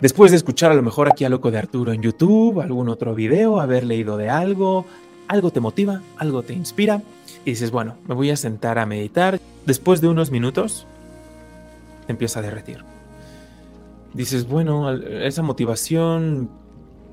Después de escuchar a lo mejor aquí a Loco de Arturo en YouTube, algún otro video, haber leído de algo, algo te motiva, algo te inspira y dices, bueno, me voy a sentar a meditar. Después de unos minutos, te empieza a derretir. Dices, bueno, esa motivación,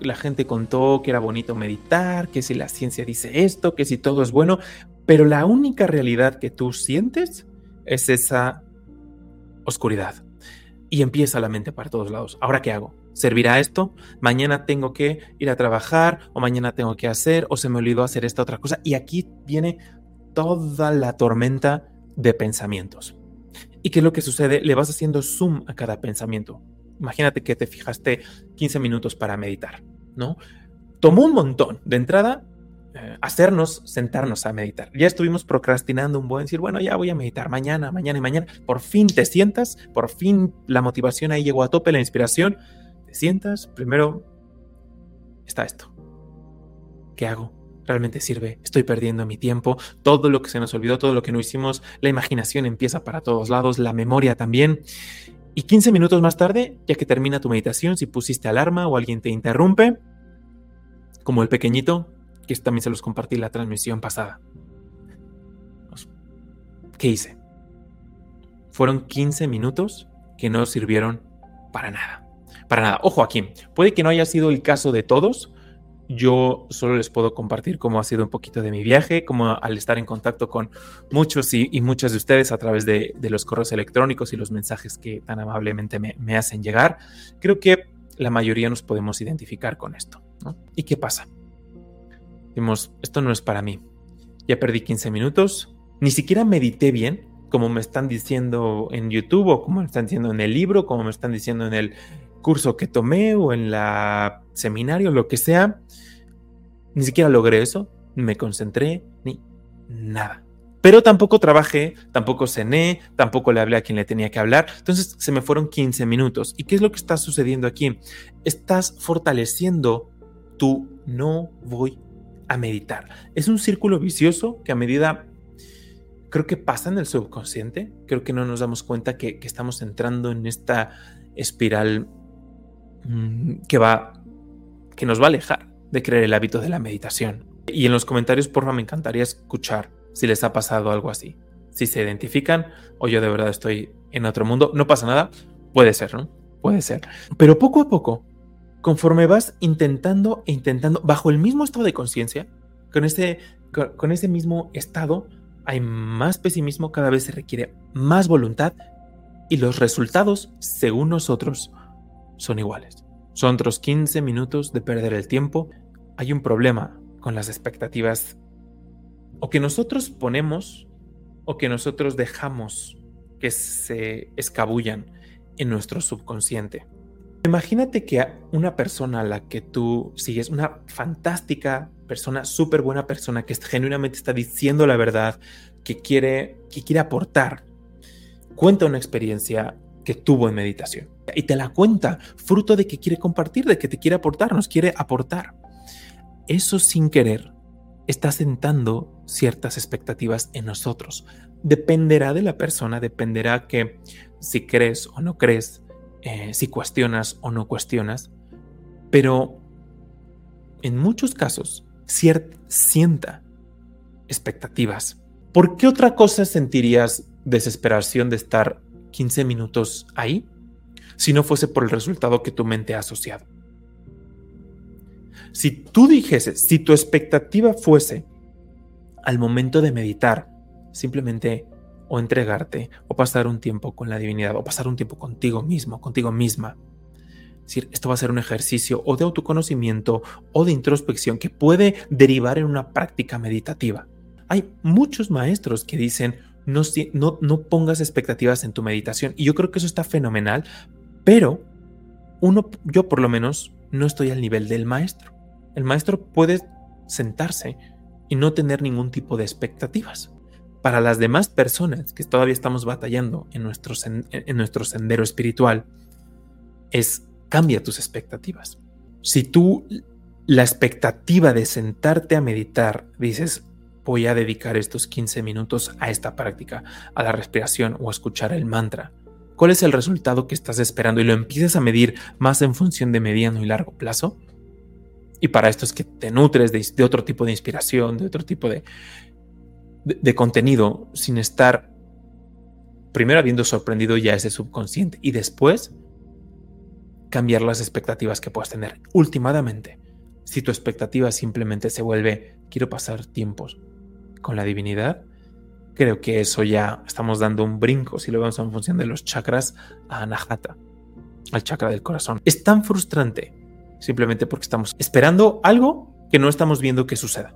la gente contó que era bonito meditar, que si la ciencia dice esto, que si todo es bueno, pero la única realidad que tú sientes es esa oscuridad y empieza la mente para todos lados. ¿Ahora qué hago? ¿Servirá esto? Mañana tengo que ir a trabajar o mañana tengo que hacer o se me olvidó hacer esta otra cosa. Y aquí viene toda la tormenta de pensamientos. ¿Y qué es lo que sucede? Le vas haciendo zoom a cada pensamiento. Imagínate que te fijaste 15 minutos para meditar, ¿no? Tomó un montón. De entrada, eh, hacernos sentarnos a meditar. Ya estuvimos procrastinando un buen decir, bueno, ya voy a meditar mañana, mañana y mañana. Por fin te sientas, por fin la motivación ahí llegó a tope, la inspiración. Te sientas, primero está esto. ¿Qué hago? ¿Realmente sirve? Estoy perdiendo mi tiempo. Todo lo que se nos olvidó, todo lo que no hicimos, la imaginación empieza para todos lados, la memoria también. Y 15 minutos más tarde, ya que termina tu meditación, si pusiste alarma o alguien te interrumpe, como el pequeñito, que también se los compartí la transmisión pasada. ¿Qué hice? Fueron 15 minutos que no sirvieron para nada. Para nada. Ojo aquí, puede que no haya sido el caso de todos. Yo solo les puedo compartir cómo ha sido un poquito de mi viaje, como al estar en contacto con muchos y, muchas de ustedes a través de, los correos electrónicos y los mensajes que tan amablemente me, hacen llegar. Creo que la mayoría nos podemos identificar con esto. ¿Y qué pasa? Dimos, esto no es para mí. Ya perdí 15 minutos, ni siquiera medité bien, como me están diciendo en YouTube o como me están diciendo en el libro, como me están diciendo en el curso que tomé o en la seminario, lo que sea. Ni siquiera logré eso, me concentré, ni nada. Pero tampoco trabajé, tampoco cené, tampoco le hablé a quien le tenía que hablar. Entonces se me fueron 15 minutos. ¿Y qué es lo que está sucediendo aquí? Estás fortaleciendo tu no voy a meditar. Es un círculo vicioso que a medida creo que pasa en el subconsciente, creo que no nos damos cuenta que, estamos entrando en esta espiral mm, que va, que nos va a alejar de creer el hábito de la meditación. Y en los comentarios, porfa, me encantaría escuchar si les ha pasado algo así. Si se identifican o yo de verdad estoy en otro mundo, no pasa nada. Puede ser, ¿no? Puede ser. Pero poco a poco conforme vas intentando e intentando, bajo el mismo estado de conciencia, con ese, con, mismo estado, hay más pesimismo, cada vez se requiere más voluntad y los resultados, según nosotros, son iguales. Son otros 15 minutos de perder el tiempo. Hay un problema con las expectativas o que nosotros ponemos o que nosotros dejamos que se escabullan en nuestro subconsciente. Imagínate que una persona a la que tú sigues, una fantástica persona, súper buena persona, que genuinamente está diciendo la verdad, que quiere, que quiere aportar, cuenta una experiencia que tuvo en meditación. Y te la cuenta, fruto de que quiere compartir, de que te quiere aportar, nos quiere aportar. Eso sin querer está sentando ciertas expectativas en nosotros. Dependerá de la persona, dependerá que si crees o no crees, eh, si cuestionas o no cuestionas, pero en muchos casos sienta expectativas. ¿Por qué otra cosa sentirías desesperación de estar 15 minutos ahí si no fuese por el resultado que tu mente ha asociado? Si tú dijeses, si tu expectativa fuese al momento de meditar, simplemente o entregarte o pasar un tiempo con la divinidad o pasar un tiempo contigo mismo, contigo misma. Es decir, esto va a ser un ejercicio o de autoconocimiento o de introspección que puede derivar en una práctica meditativa. Hay muchos maestros que dicen no, no, no pongas expectativas en tu meditación y yo creo que eso está fenomenal, pero uno, yo por lo menos no estoy al nivel del maestro. El maestro puede sentarse y no tener ningún tipo de expectativas para las demás personas que todavía estamos batallando en nuestro, en nuestro sendero espiritual es cambia tus expectativas. Si tú la expectativa de sentarte a meditar dices voy a dedicar estos 15 minutos a esta práctica, a la respiración o a escuchar el mantra, cuál es el resultado que estás esperando y lo empiezas a medir más en función de mediano y largo plazo. Y para esto es que te nutres de, otro tipo de inspiración, de otro tipo de, de contenido, sin estar primero habiendo sorprendido ya ese subconsciente y después cambiar las expectativas que puedas tener. Últimamente, si tu expectativa simplemente se vuelve quiero pasar tiempos con la divinidad, creo que eso ya estamos dando un brinco, si lo vemos en función de los chakras, a Anahata, al chakra del corazón. Es tan frustrante simplemente porque estamos esperando algo que no estamos viendo que suceda.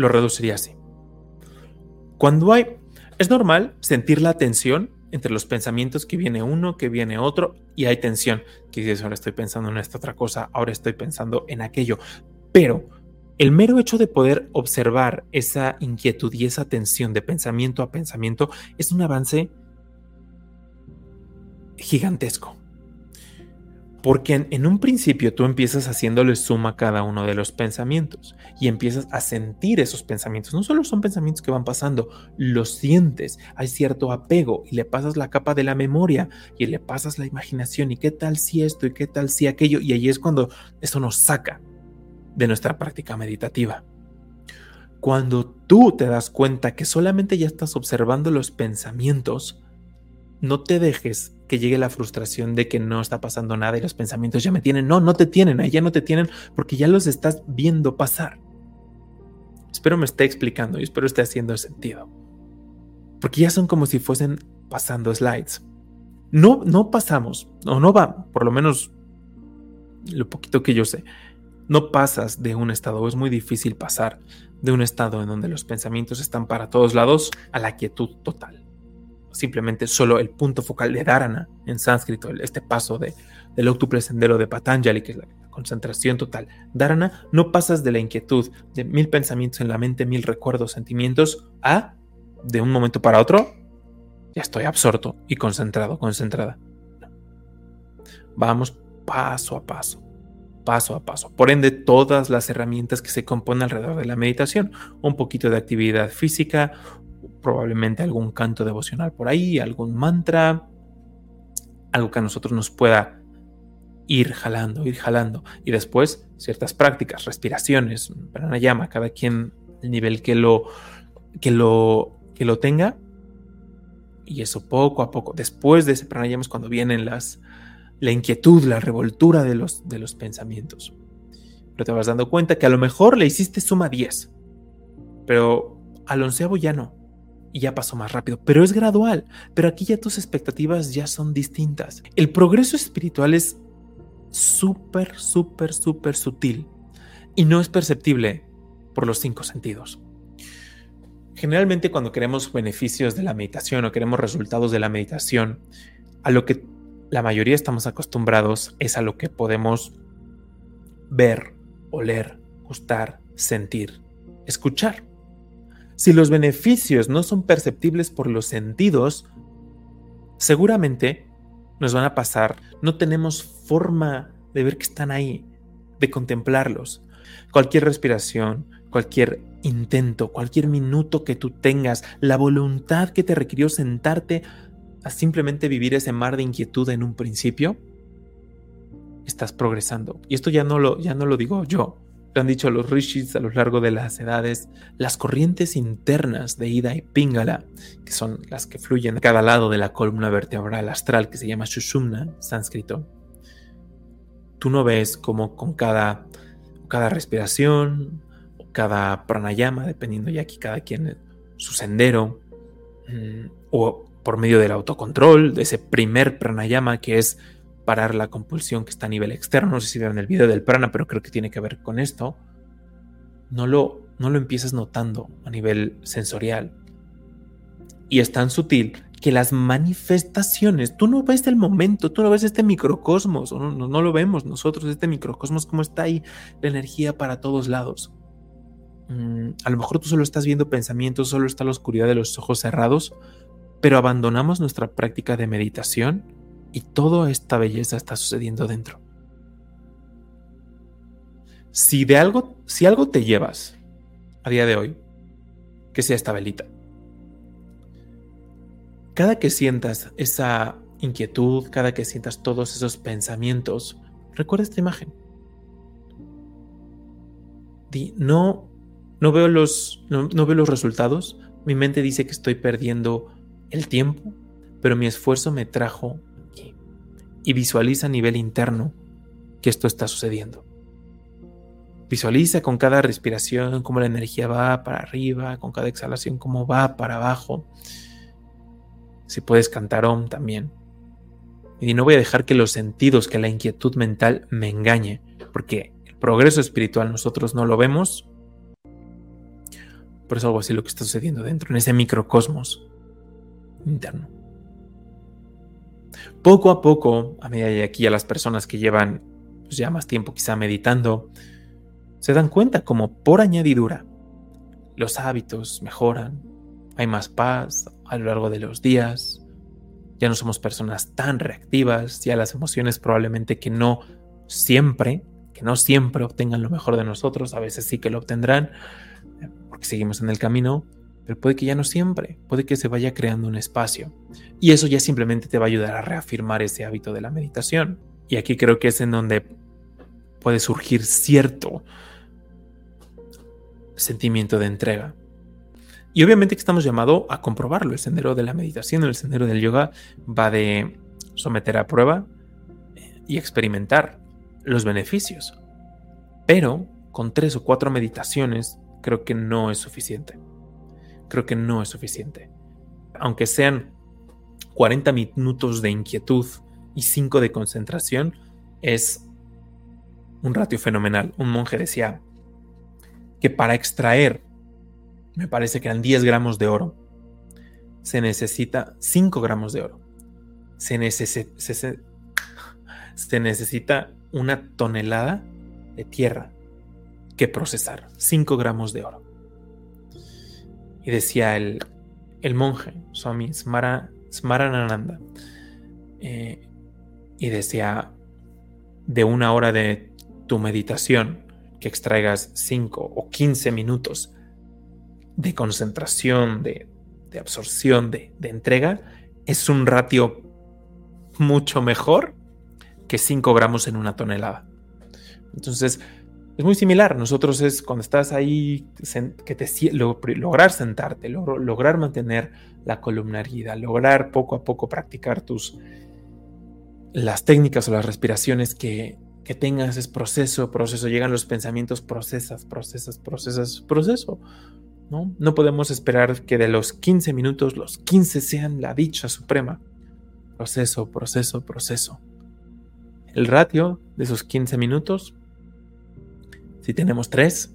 Lo reduciría así. Cuando hay... Es normal sentir la tensión entre los pensamientos que viene uno, que viene otro, y hay tensión. Que dices, ahora estoy pensando en esta otra cosa, ahora estoy pensando en aquello. Pero el mero hecho de poder observar esa inquietud y esa tensión de pensamiento a pensamiento es un avance gigantesco. Porque en, un principio tú empiezas haciéndole suma a cada uno de los pensamientos y empiezas a sentir esos pensamientos. No solo son pensamientos que van pasando, los sientes, hay cierto apego y le pasas la capa de la memoria y le pasas la imaginación y qué tal si esto y qué tal si aquello y ahí es cuando eso nos saca de nuestra práctica meditativa. Cuando tú te das cuenta que solamente ya estás observando los pensamientos, no te dejes que llegue la frustración de que no está pasando nada y los pensamientos ya me tienen. No, no te tienen, ahí ya no te tienen porque ya los estás viendo pasar. Espero me esté explicando y espero esté haciendo sentido. Porque ya son como si fuesen pasando slides. No, no pasamos, o no va, por lo menos lo poquito que yo sé, no pasas de un estado, es muy difícil pasar de un estado en donde los pensamientos están para todos lados a la quietud total simplemente solo el punto focal de Dharana en sánscrito, este paso de, del octuple sendero de Patanjali, que es la concentración total. Dharana, no pasas de la inquietud de mil pensamientos en la mente, mil recuerdos, sentimientos, a de un momento para otro, ya estoy absorto y concentrado, concentrada. Vamos paso a paso, paso a paso. Por ende, todas las herramientas que se componen alrededor de la meditación, un poquito de actividad física, probablemente algún canto devocional por ahí, algún mantra, algo que a nosotros nos pueda ir jalando, ir jalando. Y después ciertas prácticas, respiraciones, pranayama, cada quien el nivel que lo, que lo, que lo tenga. Y eso poco a poco. Después de ese pranayama es cuando vienen las, la inquietud, la revoltura de los, de los pensamientos. Pero te vas dando cuenta que a lo mejor le hiciste suma 10, pero al onceavo ya no y ya pasó más rápido, pero es gradual, pero aquí ya tus expectativas ya son distintas. El progreso espiritual es súper, súper, súper sutil y no es perceptible por los cinco sentidos. Generalmente cuando queremos beneficios de la meditación o queremos resultados de la meditación, a lo que la mayoría estamos acostumbrados es a lo que podemos ver, oler, gustar, sentir, escuchar. Si los beneficios no son perceptibles por los sentidos, seguramente nos van a pasar, no tenemos forma de ver que están ahí, de contemplarlos. Cualquier respiración, cualquier intento, cualquier minuto que tú tengas, la voluntad que te requirió sentarte a simplemente vivir ese mar de inquietud en un principio, estás progresando. Y esto ya no lo, ya no lo digo yo, lo han dicho los rishis a lo largo de las edades, las corrientes internas de Ida y Pingala, que son las que fluyen a cada lado de la columna vertebral astral que se llama Shushumna, sánscrito. Tú no ves como con cada, cada respiración, o cada pranayama, dependiendo ya aquí cada quien su sendero, mm, o por medio del autocontrol, de ese primer pranayama que es parar la compulsión que está a nivel externo. No sé si vieron el video del prana, pero creo que tiene que ver con esto. No lo, no lo empiezas notando a nivel sensorial. Y es tan sutil que las manifestaciones, tú no ves el momento, tú no ves este microcosmos, no, no, lo vemos nosotros, este microcosmos, como está ahí la energía para todos lados. Mm, a lo mejor tú solo estás viendo pensamientos, solo está la oscuridad de los ojos cerrados, pero abandonamos nuestra práctica de meditación y toda esta belleza está sucediendo dentro. Si de algo, si algo te llevas a día de hoy, que sea esta velita. cada que sientas esa inquietud, cada que sientas todos esos pensamientos, recuerda esta imagen. Di, no, no veo los, no, no veo los resultados. Mi mente dice que estoy perdiendo el tiempo, pero mi esfuerzo me trajo. Y visualiza a nivel interno que esto está sucediendo. Visualiza con cada respiración cómo la energía va para arriba, con cada exhalación cómo va para abajo. Si puedes cantar Om también. Y no voy a dejar que los sentidos, que la inquietud mental me engañe, porque el progreso espiritual nosotros no lo vemos. Por eso algo así lo que está sucediendo dentro, en ese microcosmos interno. Poco a poco, a medida de aquí a las personas que llevan pues, ya más tiempo quizá meditando, se dan cuenta como por añadidura los hábitos mejoran, hay más paz a lo largo de los días, ya no somos personas tan reactivas, ya las emociones probablemente que no siempre, que no siempre obtengan lo mejor de nosotros, a veces sí que lo obtendrán, porque seguimos en el camino, puede que ya no siempre, puede que se vaya creando un espacio. Y eso ya simplemente te va a ayudar a reafirmar ese hábito de la meditación. Y aquí creo que es en donde puede surgir cierto sentimiento de entrega. Y obviamente que estamos llamados a comprobarlo. El sendero de la meditación, el sendero del yoga va de someter a prueba eh, y experimentar los beneficios. Pero con tres o cuatro meditaciones creo que no es suficiente. Creo que no es suficiente. Aunque sean 40 minutos de inquietud y 5 de concentración, es un ratio fenomenal. Un monje decía que para extraer me parece que eran 10 gramos de oro, se necesita 5 gramos de oro. Se, se, necesita una tonelada de tierra que procesar, 5 gramos de oro. Y decía el, el monje, Swami Smara, Smarananda, eh, y decía, de una hora de tu meditación, que extraigas 5 o 15 minutos de concentración, de, absorción, de, entrega, es un ratio mucho mejor que 5 gramos en una tonelada. Entonces, es muy similar. Nosotros es cuando estás ahí, que te, lograr sentarte, lograr mantener la columna erguida, lograr poco a poco practicar tus las técnicas o las respiraciones que, que tengas es proceso, proceso, llegan los pensamientos, procesas, procesas, procesas, proceso. ¿no? podemos esperar que de los 15 minutos los 15 sean la dicha suprema. Proceso, proceso, proceso. El ratio de esos 15 minutos, si tenemos 3,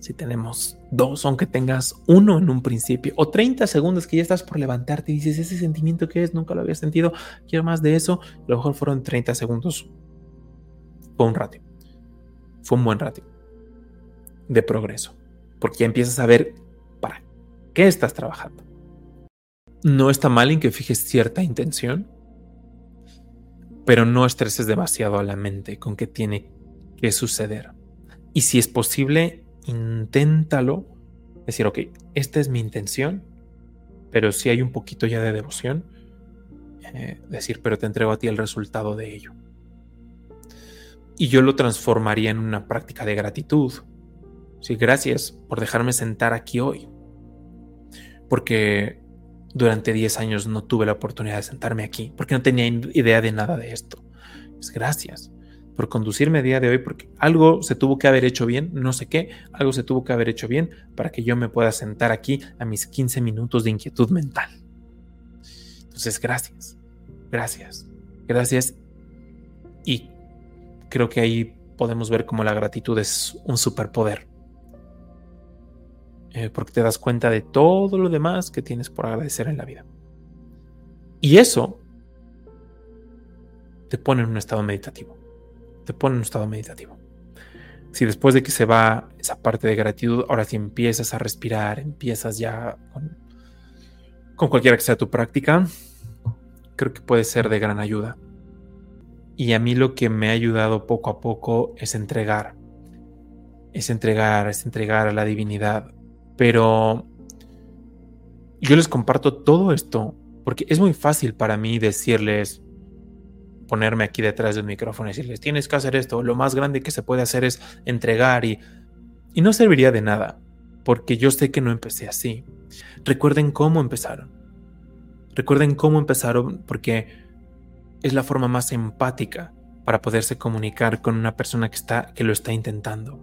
si tenemos 2, aunque tengas uno en un principio, o 30 segundos que ya estás por levantarte y dices, ese sentimiento que es, nunca lo había sentido, quiero más de eso, a lo mejor fueron 30 segundos. Fue un ratio. Fue un buen ratio de progreso porque ya empiezas a ver para qué estás trabajando. No está mal en que fijes cierta intención, pero no estreses demasiado a la mente con qué tiene que suceder. Y si es posible, inténtalo. Decir, ok, esta es mi intención, pero si hay un poquito ya de devoción, eh, decir, pero te entrego a ti el resultado de ello. Y yo lo transformaría en una práctica de gratitud, Sí, gracias por dejarme sentar aquí hoy. Porque durante 10 años no tuve la oportunidad de sentarme aquí, porque no tenía idea de nada de esto. Gracias por conducirme a día de hoy, porque algo se tuvo que haber hecho bien, no sé qué, algo se tuvo que haber hecho bien para que yo me pueda sentar aquí a mis 15 minutos de inquietud mental. Entonces, gracias, gracias, gracias. Y creo que ahí podemos ver cómo la gratitud es un superpoder. Eh, porque te das cuenta de todo lo demás que tienes por agradecer en la vida. Y eso te pone en un estado meditativo. Te pone en un estado meditativo. Si después de que se va esa parte de gratitud, ahora si empiezas a respirar, empiezas ya con, con cualquiera que sea tu práctica, creo que puede ser de gran ayuda. Y a mí lo que me ha ayudado poco a poco es entregar. Es entregar, es entregar a la divinidad pero yo les comparto todo esto Porque es muy fácil para mí decirles, ponerme aquí detrás del micrófono y decirles, tienes que hacer esto, lo más grande que se puede hacer es entregar y, y no serviría de nada, porque yo sé que no empecé así. Recuerden cómo empezaron. Recuerden cómo empezaron porque es la forma más empática para poderse comunicar con una persona que, está, que lo está intentando.